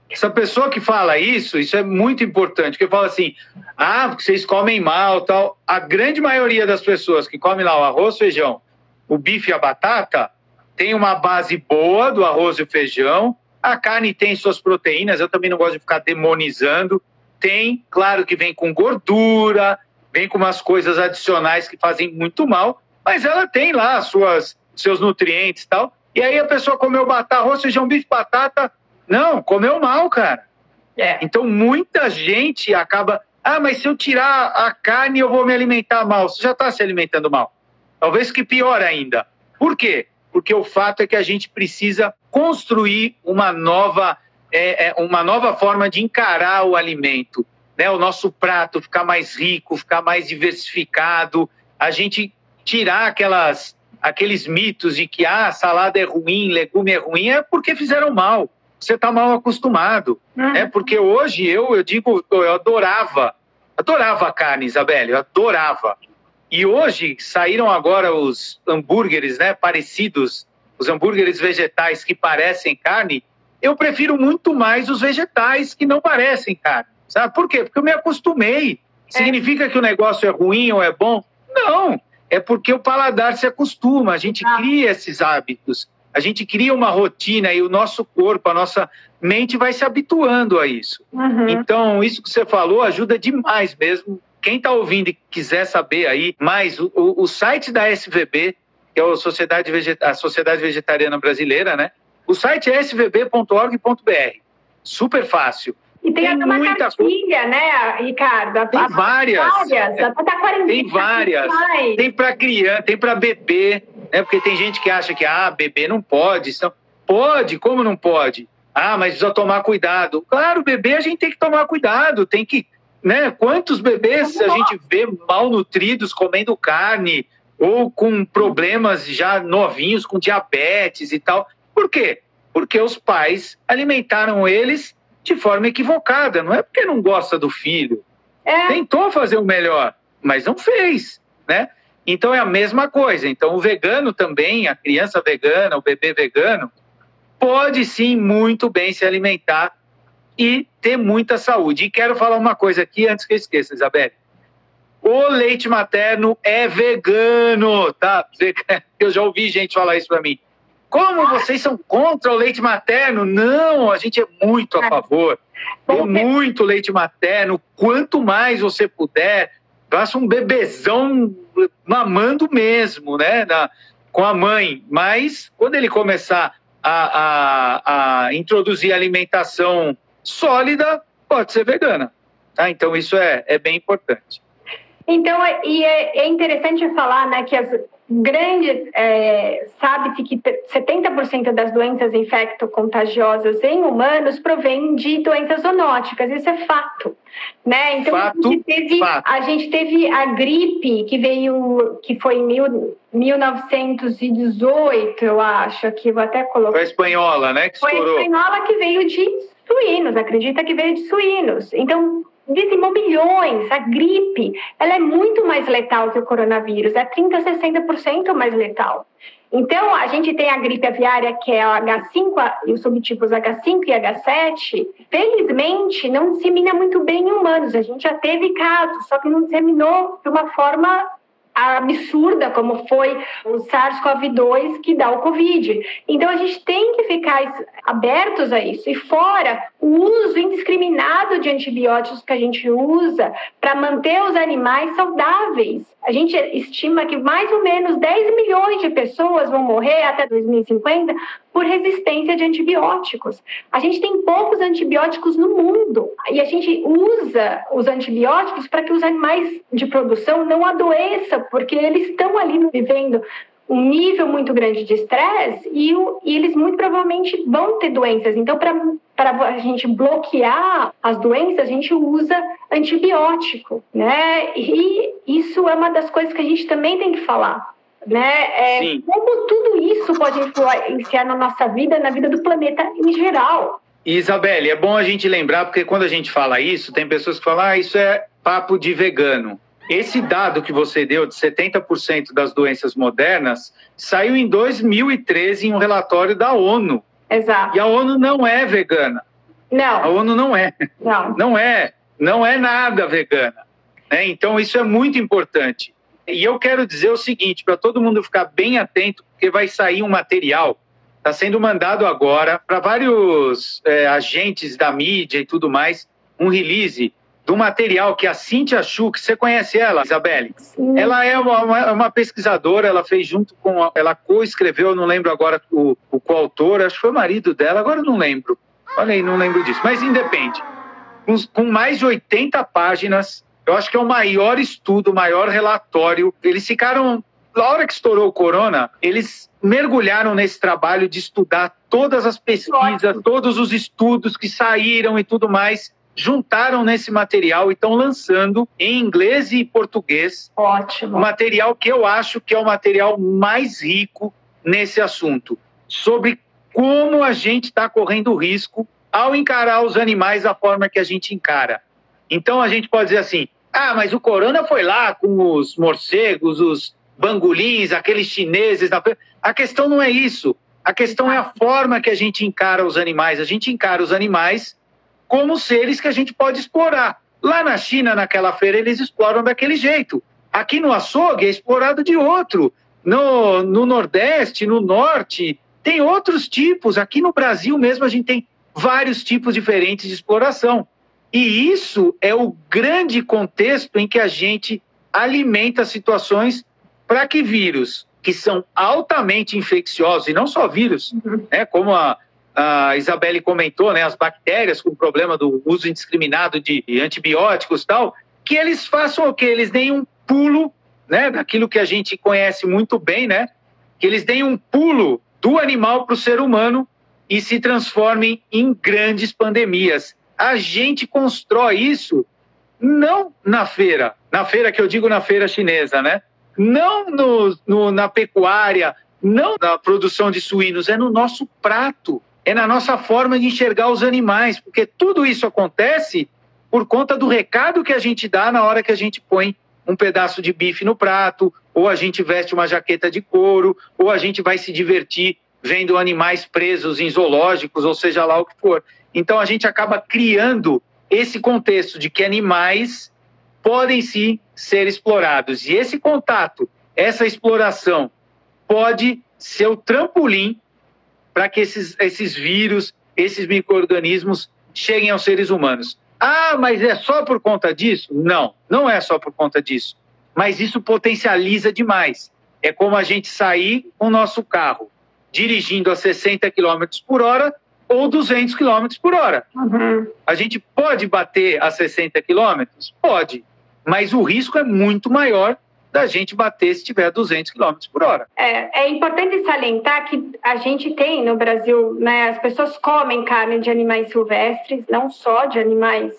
Essa pessoa que fala isso, isso é muito importante, que fala assim, ah, porque vocês comem mal tal. A grande maioria das pessoas que comem lá o arroz, feijão, o bife e a batata, tem uma base boa do arroz e o feijão, a carne tem suas proteínas, eu também não gosto de ficar demonizando, tem, claro que vem com gordura, vem com umas coisas adicionais que fazem muito mal, mas ela tem lá suas seus nutrientes e tal. E aí a pessoa comeu batata, arroz, feijão, bife, batata. Não, comeu mal, cara. É. Então muita gente acaba, ah, mas se eu tirar a carne eu vou me alimentar mal. Você já está se alimentando mal. Talvez que pior ainda. Por quê? Porque o fato é que a gente precisa construir uma nova é, é uma nova forma de encarar o alimento, né? O nosso prato ficar mais rico, ficar mais diversificado, a gente tirar aquelas aqueles mitos de que ah, salada é ruim, legume é ruim, é porque fizeram mal. Você está mal acostumado. Uhum. É porque hoje eu, eu digo, eu adorava, adorava a carne, Isabelle, eu adorava. E hoje saíram agora os hambúrgueres, né, parecidos os hambúrgueres vegetais que parecem carne, eu prefiro muito mais os vegetais que não parecem carne. Sabe por quê? Porque eu me acostumei. É. Significa que o negócio é ruim ou é bom? Não. É porque o paladar se acostuma, a gente ah. cria esses hábitos, a gente cria uma rotina e o nosso corpo, a nossa mente vai se habituando a isso. Uhum. Então, isso que você falou ajuda demais mesmo. Quem está ouvindo e quiser saber aí mais, o, o site da SVB, que é a Sociedade, a Sociedade Vegetariana Brasileira, né? O site é svb.org.br. Super fácil. E tem, tem uma muita cartilha, né, Ricardo? Tem várias. Várias. Até tá tem várias. Tem para criança, tem para bebê, né? Porque tem gente que acha que ah, bebê não pode. Então, pode, como não pode? Ah, mas precisa tomar cuidado. Claro, bebê a gente tem que tomar cuidado, tem que, né? Quantos bebês a gente vê malnutridos comendo carne ou com problemas já novinhos, com diabetes e tal? Por quê? Porque os pais alimentaram eles de forma equivocada. Não é porque não gosta do filho. É. Tentou fazer o melhor, mas não fez, né? Então é a mesma coisa. Então o vegano também, a criança vegana, o bebê vegano, pode sim muito bem se alimentar e ter muita saúde. E quero falar uma coisa aqui antes que eu esqueça, Isabel. O leite materno é vegano, tá? Eu já ouvi gente falar isso para mim. Como vocês são contra o leite materno? Não, a gente é muito a favor. Tem muito leite materno. Quanto mais você puder, faça um bebezão mamando mesmo, né? Na, com a mãe. Mas quando ele começar a, a, a introduzir alimentação sólida, pode ser vegana. Tá? Então isso é, é bem importante. Então, e é, é interessante falar né, que as, grande, é, sabe-se que 70% das doenças infecto-contagiosas em humanos provêm de doenças zoonóticas, isso é fato, né? Então fato, a, gente teve, fato. a gente teve a gripe que veio, que foi em mil, 1918, eu acho, que vou até colocar. Foi a espanhola, né? Que foi a espanhola que veio de suínos, acredita que veio de suínos. Então dizimou milhões. A gripe, ela é muito mais letal que o coronavírus, é 30 a 60% mais letal. Então, a gente tem a gripe aviária, que é a H5 e os subtipos H5 e H7. Felizmente, não dissemina muito bem em humanos. A gente já teve casos, só que não disseminou de uma forma absurda como foi o SARS-CoV-2 que dá o Covid. Então a gente tem que ficar abertos a isso. E fora o uso indiscriminado de antibióticos que a gente usa para manter os animais saudáveis. A gente estima que mais ou menos 10 milhões de pessoas vão morrer até 2050 por resistência de antibióticos. A gente tem poucos antibióticos no mundo e a gente usa os antibióticos para que os animais de produção não adoeçam, porque eles estão ali vivendo um nível muito grande de estresse e, e, eles muito provavelmente vão ter doenças. Então, para a gente bloquear as doenças, a gente usa antibiótico, né? E isso é uma das coisas que a gente também tem que falar né? É, como tudo isso pode influenciar na nossa vida, na vida do planeta em geral. Isabelle, é bom a gente lembrar, porque quando a gente fala isso, tem pessoas que falam, ah, isso é papo de vegano. Esse dado que você deu de 70% das doenças modernas saiu em 2013 em um relatório da ONU. Exato. E a ONU não é vegana. Não. A ONU não é. Não. Não é. Não é nada vegana. Né? Então, isso é muito importante. E eu quero dizer o seguinte, para todo mundo ficar bem atento, porque vai sair um material, está sendo mandado agora para vários é, agentes da mídia e tudo mais, um release do material que a Cíntia Schuch, você conhece ela, Isabelle? Sim. Ela é uma, uma, pesquisadora, ela fez junto com, ela co-escreveu, não lembro agora o, o coautor, acho que foi o marido dela, agora não lembro. Olha aí, não lembro disso, mas independe. Com, com mais de 80 páginas eu acho que é o maior estudo, o maior relatório. Eles ficaram, na hora que estourou o corona, eles mergulharam nesse trabalho de estudar todas as pesquisas, todos os estudos que saíram e tudo mais, juntaram nesse material e estão lançando em inglês e português. Ótimo. Material que eu acho que é o material mais rico nesse assunto, sobre como a gente está correndo risco ao encarar os animais da forma que a gente encara. Então a gente pode dizer assim: ah, mas o corona foi lá com os morcegos, os bangolins, aqueles chineses. A questão não é isso. A questão é a forma que a gente encara os animais. A gente encara os animais como seres que a gente pode explorar. Lá na China, naquela feira, eles exploram daquele jeito. Aqui no açougue é explorado de outro. No, no Nordeste, no Norte, tem outros tipos. Aqui no Brasil mesmo, a gente tem vários tipos diferentes de exploração. E isso é o grande contexto em que a gente alimenta situações para que vírus que são altamente infecciosos, e não só vírus, uhum. né, como a, a Isabelle comentou, né, as bactérias com o problema do uso indiscriminado de antibióticos e tal, que eles façam o quê? Eles deem um pulo, né, daquilo que a gente conhece muito bem, né, que eles deem um pulo do animal para o ser humano e se transformem em grandes pandemias. A gente constrói isso não na feira, na feira que eu digo na feira chinesa, né? Não no, no, na pecuária, não na produção de suínos, é no nosso prato, é na nossa forma de enxergar os animais, porque tudo isso acontece por conta do recado que a gente dá na hora que a gente põe um pedaço de bife no prato, ou a gente veste uma jaqueta de couro, ou a gente vai se divertir vendo animais presos em zoológicos, ou seja lá o que for. Então a gente acaba criando esse contexto de que animais podem sim ser explorados. E esse contato, essa exploração, pode ser o trampolim para que esses, esses vírus, esses micro-organismos cheguem aos seres humanos. Ah, mas é só por conta disso? Não, não é só por conta disso. Mas isso potencializa demais. É como a gente sair com o nosso carro dirigindo a 60 km por hora ou 200 km por hora. Uhum. A gente pode bater a 60 km? Pode, mas o risco é muito maior da gente bater se tiver 200 km por hora. É, é importante salientar que a gente tem no Brasil, né, as pessoas comem carne de animais silvestres, não só de animais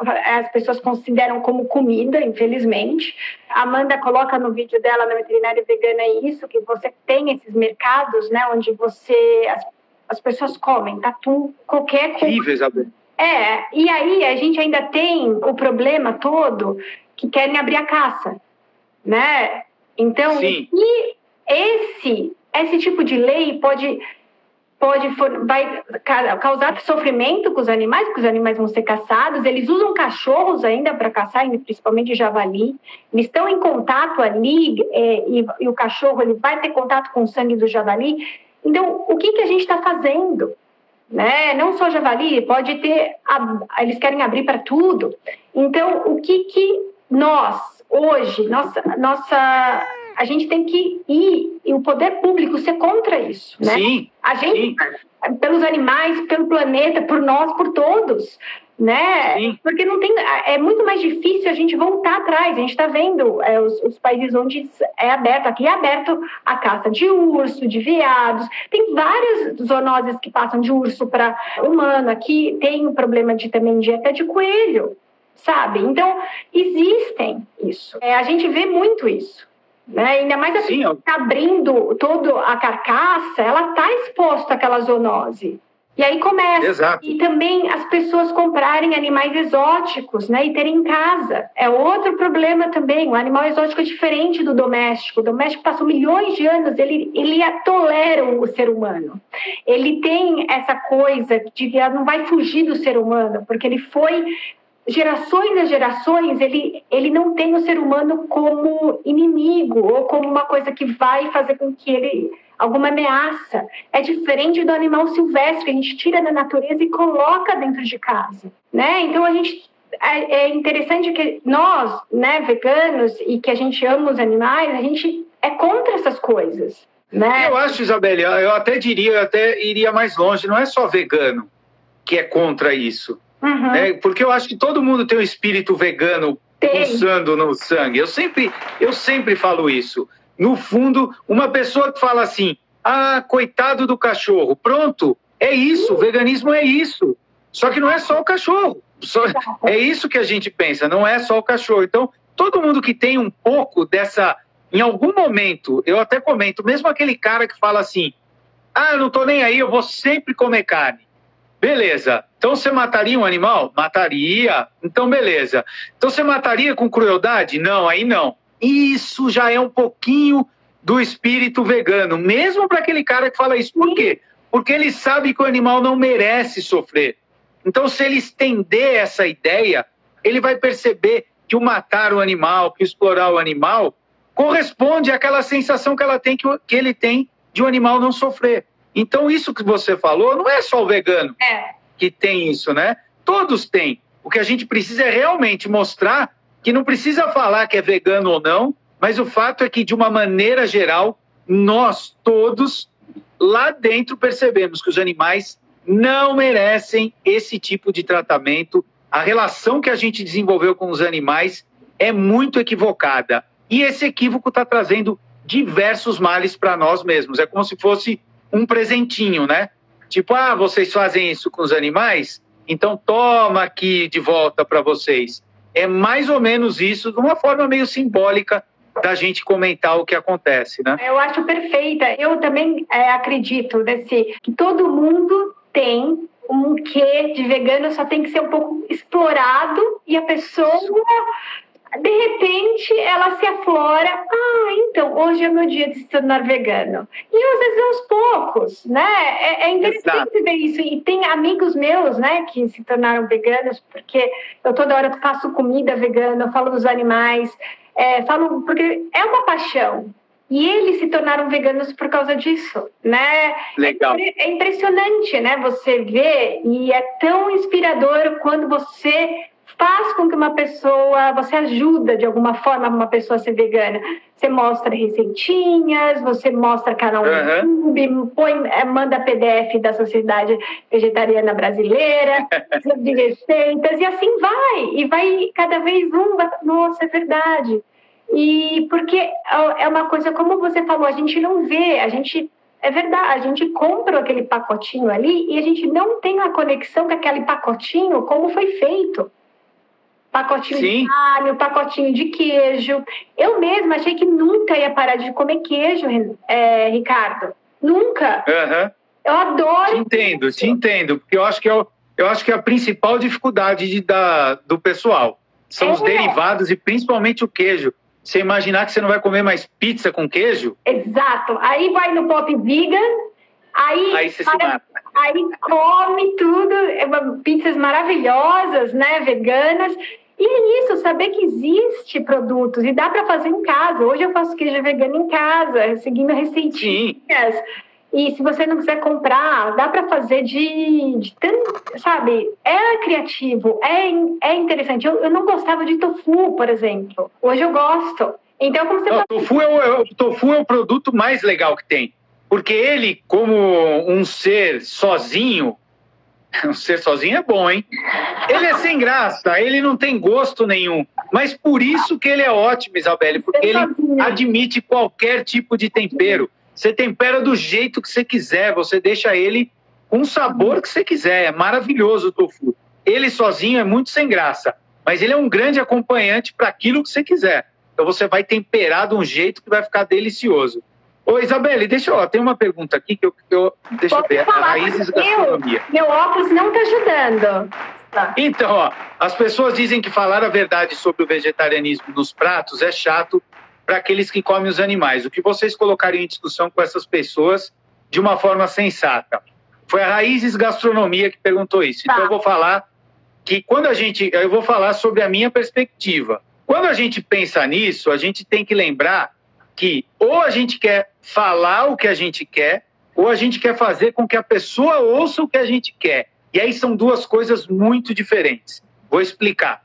as pessoas consideram como comida, infelizmente. A Amanda coloca no vídeo dela na veterinária vegana isso, que você tem esses mercados, né, onde você as, as pessoas comem tatu, qualquer coisa. Incrível, Isabel. É, e aí a gente ainda tem o problema todo que querem abrir a caça, né? Então, Sim. e esse esse tipo de lei pode pode vai causar sofrimento com os animais, porque os animais vão ser caçados. Eles usam cachorros ainda para caçar, principalmente javali. Eles estão em contato ali é, e, e, o cachorro ele vai ter contato com o sangue do javali. Então, o que, que a gente está fazendo? Né? Não só javali, pode ter. Eles querem abrir para tudo. Então, o que, que nós, hoje, nossa, nossa a gente tem que ir e o poder público ser contra isso, né? Sim. A gente, sim. pelos animais, pelo planeta, por nós, por todos, né? Sim. Porque não tem, é muito mais difícil a gente voltar atrás. A gente está vendo é, os, os, países onde é aberto, aqui é aberto a caça de urso, de veados. Tem várias zoonoses que passam de urso para humano. Aqui tem o problema de também dieta de coelho, sabe? Então existem isso. É, a gente vê muito isso. Né? Ainda mais a Sim, está abrindo toda a carcaça, ela está exposta àquela zoonose. E aí começa. Exato. E também as pessoas comprarem animais exóticos, né? E terem em casa. É outro problema também. O animal exótico é diferente do doméstico. O doméstico passou milhões de anos, ele, ele tolera o ser humano. Ele tem essa coisa de que não vai fugir do ser humano, porque ele foi gerações a gerações, ele, ele não tem o ser humano como inimigo ou como uma coisa que vai fazer com que ele alguma ameaça. É diferente do animal silvestre que a gente tira da natureza e coloca dentro de casa, né? Então a gente é, é interessante que nós, né, veganos e que a gente ama os animais, a gente é contra essas coisas, né? Eu acho, Isabelle, eu até diria, eu até iria mais longe, não é só vegano que é contra isso Uhum. Né? Porque eu acho que todo mundo tem um espírito vegano tem. pulsando no sangue. Eu sempre, eu sempre falo isso. No fundo, uma pessoa que fala assim: ah, coitado do cachorro, pronto, é isso, o veganismo é isso. Só que não é só o cachorro. Só, é isso que a gente pensa, não é só o cachorro. Então, todo mundo que tem um pouco dessa. Em algum momento, eu até comento, mesmo aquele cara que fala assim: ah, eu não tô nem aí, eu vou sempre comer carne. Beleza. Então você mataria um animal? Mataria. Então beleza. Então você mataria com crueldade? Não, aí não. Isso já é um pouquinho do espírito vegano, mesmo para aquele cara que fala isso. Por quê? Porque ele sabe que o animal não merece sofrer. Então, se ele estender essa ideia, ele vai perceber que o matar o animal, que o explorar o animal, corresponde àquela sensação que, ela tem, que, que ele tem de o um animal não sofrer. Então, isso que você falou não é só o vegano é. que tem isso, né? Todos têm. O que a gente precisa é realmente mostrar que não precisa falar que é vegano ou não, mas o fato é que, de uma maneira geral, nós todos lá dentro percebemos que os animais não merecem esse tipo de tratamento. A relação que a gente desenvolveu com os animais é muito equivocada. E esse equívoco está trazendo diversos males para nós mesmos. É como se fosse um presentinho, né? Tipo, ah, vocês fazem isso com os animais? Então toma aqui de volta para vocês. É mais ou menos isso, de uma forma meio simbólica da gente comentar o que acontece, né? Eu acho perfeita. Eu também é, acredito nesse que todo mundo tem um quê de vegano, só tem que ser um pouco explorado e a pessoa de repente ela se aflora. Ah, então hoje é meu dia de se tornar vegano. E às vezes aos poucos, né? É, é interessante Exato. ver isso. E tem amigos meus, né, que se tornaram veganos, porque eu toda hora faço comida vegana, falo dos animais, é, falo porque é uma paixão. E eles se tornaram veganos por causa disso, né? Legal. É, é impressionante, né? Você vê e é tão inspirador quando você com que uma pessoa, você ajuda de alguma forma uma pessoa a ser vegana. Você mostra receitinhas, você mostra canal no YouTube, põe, é, manda PDF da Sociedade Vegetariana Brasileira, de receitas, e assim vai. E vai cada vez um, nossa, é verdade. E porque é uma coisa, como você falou, a gente não vê, a gente é verdade, a gente compra aquele pacotinho ali e a gente não tem a conexão com aquele pacotinho, como foi feito pacotinho Sim. de alho, pacotinho de queijo. Eu mesma achei que nunca ia parar de comer queijo, é, Ricardo. Nunca. Uhum. Eu adoro. Te entendo, isso. te entendo, porque eu acho que é, eu acho que é a principal dificuldade de, da, do pessoal. São é. os derivados e principalmente o queijo. Você imaginar que você não vai comer mais pizza com queijo? Exato. Aí vai no pop vegan, aí, aí para. Aí come tudo, é pizzas maravilhosas, né, veganas. E é isso, saber que existe produtos e dá para fazer em casa. Hoje eu faço queijo vegano em casa, seguindo receitinhas. Sim. E se você não quiser comprar, dá para fazer de, de sabe? É criativo, é, é interessante. Eu, eu não gostava de tofu, por exemplo. Hoje eu gosto. Então, como você não, tofu, é o, é o, tofu é o produto mais legal que tem. Porque ele, como um ser sozinho, ser sozinho é bom, hein? Ele é sem graça, ele não tem gosto nenhum. Mas por isso que ele é ótimo, Isabelle, porque ele admite qualquer tipo de tempero. Você tempera do jeito que você quiser, você deixa ele com o sabor que você quiser. É maravilhoso o tofu. Ele sozinho é muito sem graça, mas ele é um grande acompanhante para aquilo que você quiser. Então você vai temperar de um jeito que vai ficar delicioso. Ô, Isabelle, deixa eu. Tem uma pergunta aqui que eu. eu deixa eu ver. Falar, Raízes gastronomia. Meu óculos não está ajudando. Tá. Então, ó, as pessoas dizem que falar a verdade sobre o vegetarianismo nos pratos é chato para aqueles que comem os animais. O que vocês colocariam em discussão com essas pessoas de uma forma sensata? Foi a Raízes Gastronomia que perguntou isso. Tá. Então eu vou falar que quando a gente, eu vou falar sobre a minha perspectiva. Quando a gente pensa nisso, a gente tem que lembrar que ou a gente quer falar o que a gente quer, ou a gente quer fazer com que a pessoa ouça o que a gente quer. E aí são duas coisas muito diferentes. Vou explicar.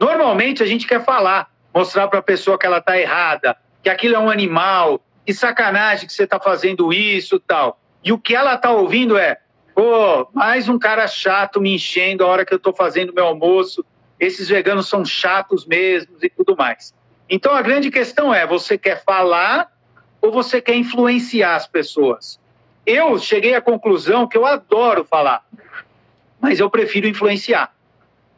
Normalmente a gente quer falar, mostrar para a pessoa que ela está errada, que aquilo é um animal, que sacanagem que você está fazendo isso tal. E o que ela está ouvindo é: pô, mais um cara chato me enchendo a hora que eu estou fazendo meu almoço, esses veganos são chatos mesmo e tudo mais. Então a grande questão é: você quer falar ou você quer influenciar as pessoas? Eu cheguei à conclusão que eu adoro falar, mas eu prefiro influenciar.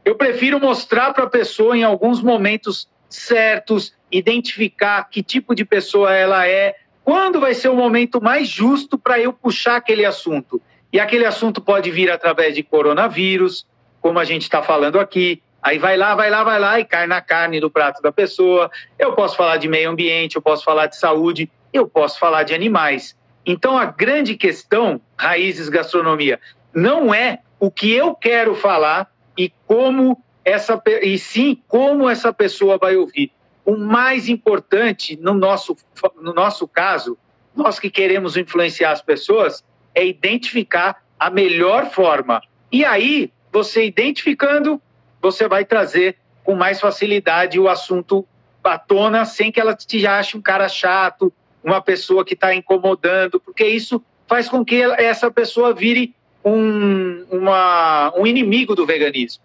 Eu prefiro mostrar para a pessoa em alguns momentos certos, identificar que tipo de pessoa ela é, quando vai ser o momento mais justo para eu puxar aquele assunto. E aquele assunto pode vir através de coronavírus, como a gente está falando aqui. Aí vai lá, vai lá, vai lá e cai na carne do prato da pessoa. Eu posso falar de meio ambiente, eu posso falar de saúde. eu posso falar de animais. Então, a grande questão, Raízes Gastronomia, não é o que eu quero falar e como essa e sim como essa pessoa vai ouvir. O mais importante no nosso no nosso caso, nós que queremos influenciar as pessoas, é identificar a melhor forma. E aí, você identificando, você vai trazer com mais facilidade o assunto à tona, sem que ela te ache um cara chato, uma pessoa que está incomodando, porque isso faz com que essa pessoa vire um, uma, um inimigo do veganismo.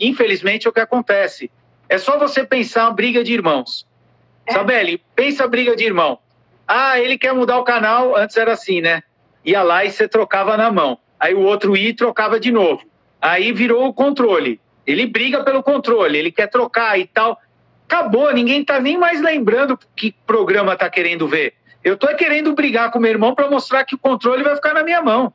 Infelizmente é o que acontece. É só você pensar uma briga de irmãos. É. Sabeli, pensa briga de irmão. Ah, ele quer mudar o canal, antes era assim, né? Ia lá e você trocava na mão. Aí o outro ia e trocava de novo. Aí virou o controle. Ele briga pelo controle, ele quer trocar e tal. Acabou, ninguém está nem mais lembrando que programa está querendo ver. Eu estou querendo brigar com meu irmão para mostrar que o controle vai ficar na minha mão.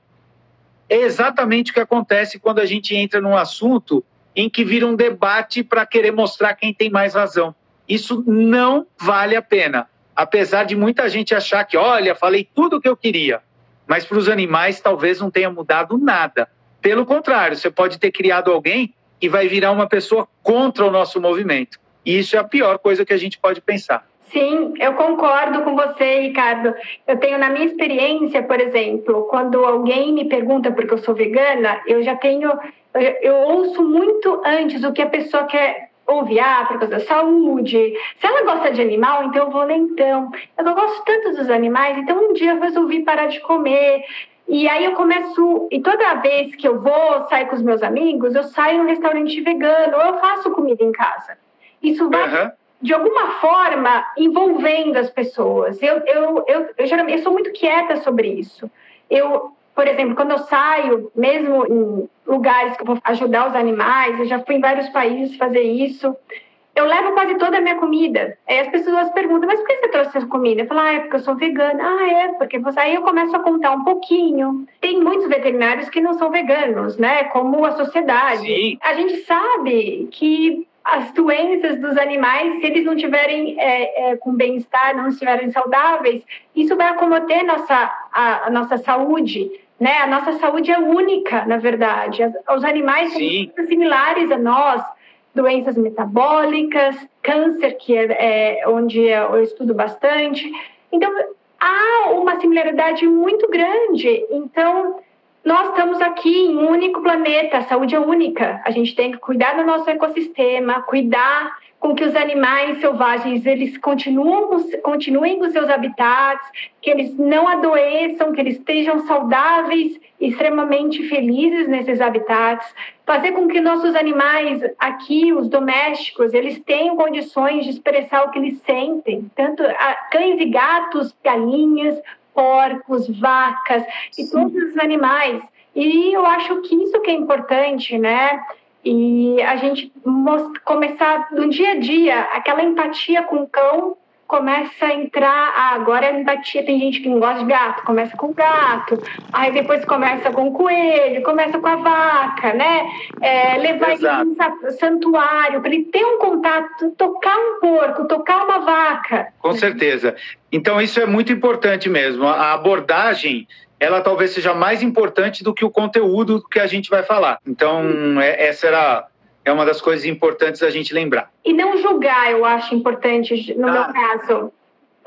É exatamente o que acontece quando a gente entra num assunto em que vira um debate para querer mostrar quem tem mais razão. Isso não vale a pena. Apesar de muita gente achar que, olha, falei tudo o que eu queria, mas para os animais talvez não tenha mudado nada. Pelo contrário, você pode ter criado alguém e vai virar uma pessoa contra o nosso movimento. E isso é a pior coisa que a gente pode pensar. Sim, eu concordo com você, Ricardo. Eu tenho na minha experiência, por exemplo, quando alguém me pergunta porque eu sou vegana, eu já tenho, eu, eu ouço muito antes o que a pessoa quer ouvir, ah, por causa da saúde. Se ela gosta de animal, então eu vou ler então. Eu gosto tanto dos animais, então um dia eu resolvi parar de comer. E aí eu começo, e toda vez que eu vou sair com os meus amigos, eu saio num restaurante vegano, ou eu faço comida em casa. Isso vai, uhum. de alguma forma, envolvendo as pessoas. Eu, eu, eu, eu, geralmente, eu sou muito quieta sobre isso. Eu, por exemplo, quando eu saio, mesmo em lugares que eu vou ajudar os animais, eu já fui em vários países fazer isso, eu levo quase toda a minha comida. Aí as pessoas perguntam, mas por que você trouxe essa comida? Eu falo, ah, é porque eu sou vegana. Ah, é, porque você... Aí eu começo a contar um pouquinho. Tem muitos veterinários que não são veganos, né? Como a sociedade. Sim. A gente sabe que as doenças dos animais, se eles não tiverem é, é, com bem-estar, não estiverem saudáveis, isso vai acometer nossa, a, a, nossa saúde, né? A nossa saúde é única, na verdade. Os animais Sim. são similares a nós, doenças metabólicas, câncer, que é, é onde eu estudo bastante. Então, há uma similaridade muito grande. Então, nós estamos aqui em um único planeta, a saúde é única. A gente tem que cuidar do nosso ecossistema, cuidar com que os animais selvagens eles continuem, continuem com seus habitats, que eles não adoeçam, que eles estejam saudáveis, extremamente felizes nesses habitats, fazer com que nossos animais aqui, os domésticos, eles tenham condições de expressar o que eles sentem, tanto cães e gatos, galinhas, porcos, vacas e todos os animais. E eu acho que isso que é importante, né? E a gente começar no dia a dia, aquela empatia com o cão começa a entrar. Ah, agora a empatia, tem gente que não gosta de gato, começa com o gato, aí depois começa com o coelho, começa com a vaca, né? É, levar Exato. ele no santuário, para ele ter um contato, tocar um porco, tocar uma vaca. Com certeza. Então, isso é muito importante mesmo. A abordagem ela talvez seja mais importante do que o conteúdo que a gente vai falar. Então, é, essa era é uma das coisas importantes a gente lembrar. E não julgar, eu acho importante no ah. meu caso.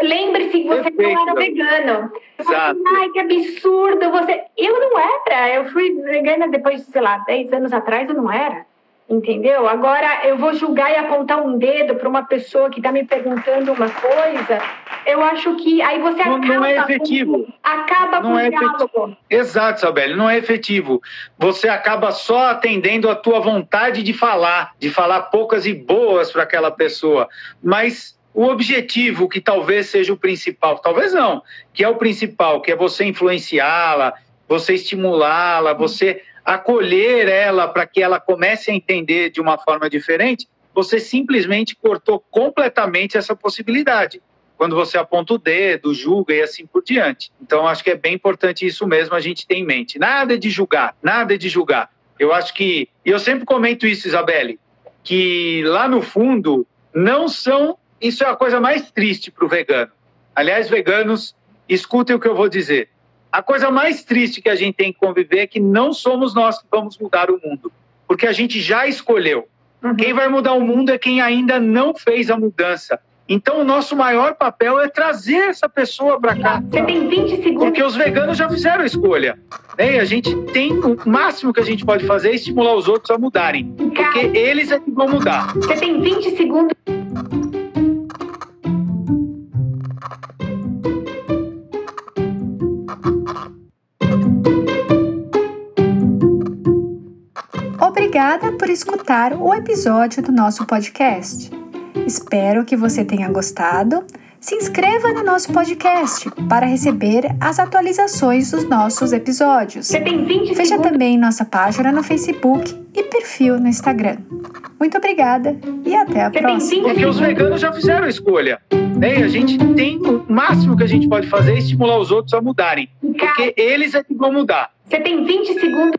Lembre-se que você Perfeito. não era vegano. Exato. Ai, que absurdo você. Eu não era. Eu fui vegana depois, sei lá, 10 anos atrás, eu não era entendeu? Agora eu vou julgar e apontar um dedo para uma pessoa que está me perguntando uma coisa. Eu acho que aí você não, acaba não é efetivo. Com, acaba não com é o diálogo. Efetivo. Exato, Sabelle, não é efetivo. Você acaba só atendendo a tua vontade de falar, de falar poucas e boas para aquela pessoa, mas o objetivo que talvez seja o principal, talvez não, que é o principal, que é você influenciá-la, você estimulá-la, você acolher ela para que ela comece a entender de uma forma diferente, você simplesmente cortou completamente essa possibilidade. Quando você aponta o dedo, julga e assim por diante. Então, acho que é bem importante isso mesmo a gente ter em mente. Nada de julgar, nada de julgar. Eu acho que, e eu sempre comento isso, Isabelle, que lá no fundo não são. Isso é a coisa mais triste para o vegano. Aliás, veganos, escutem o que eu vou dizer. A coisa mais triste que a gente tem que conviver é que não somos nós que vamos mudar o mundo, porque a gente já escolheu. Uhum. Quem vai mudar o mundo é quem ainda não fez a mudança. Então, o nosso maior papel é trazer essa pessoa para cá. Você tem 20 segundos. Porque os veganos já fizeram a escolha. Né? E a gente tem o máximo que a gente pode fazer é estimular os outros a mudarem. Porque eles é que vão mudar. Você tem 20 segundos. Obrigada por escutar o episódio do nosso podcast. Espero que você tenha gostado. Se inscreva no nosso podcast para receber as atualizações dos nossos episódios. Você tem 20 Veja segundos. também nossa página no Facebook e perfil no Instagram. Muito obrigada e até a Você próxima. 20 Porque os segundos. veganos já fizeram a escolha. Né? E a gente tem o máximo que a gente pode fazer é estimular os outros a mudarem. Porque eles é que vão mudar. Você tem 20 segundos.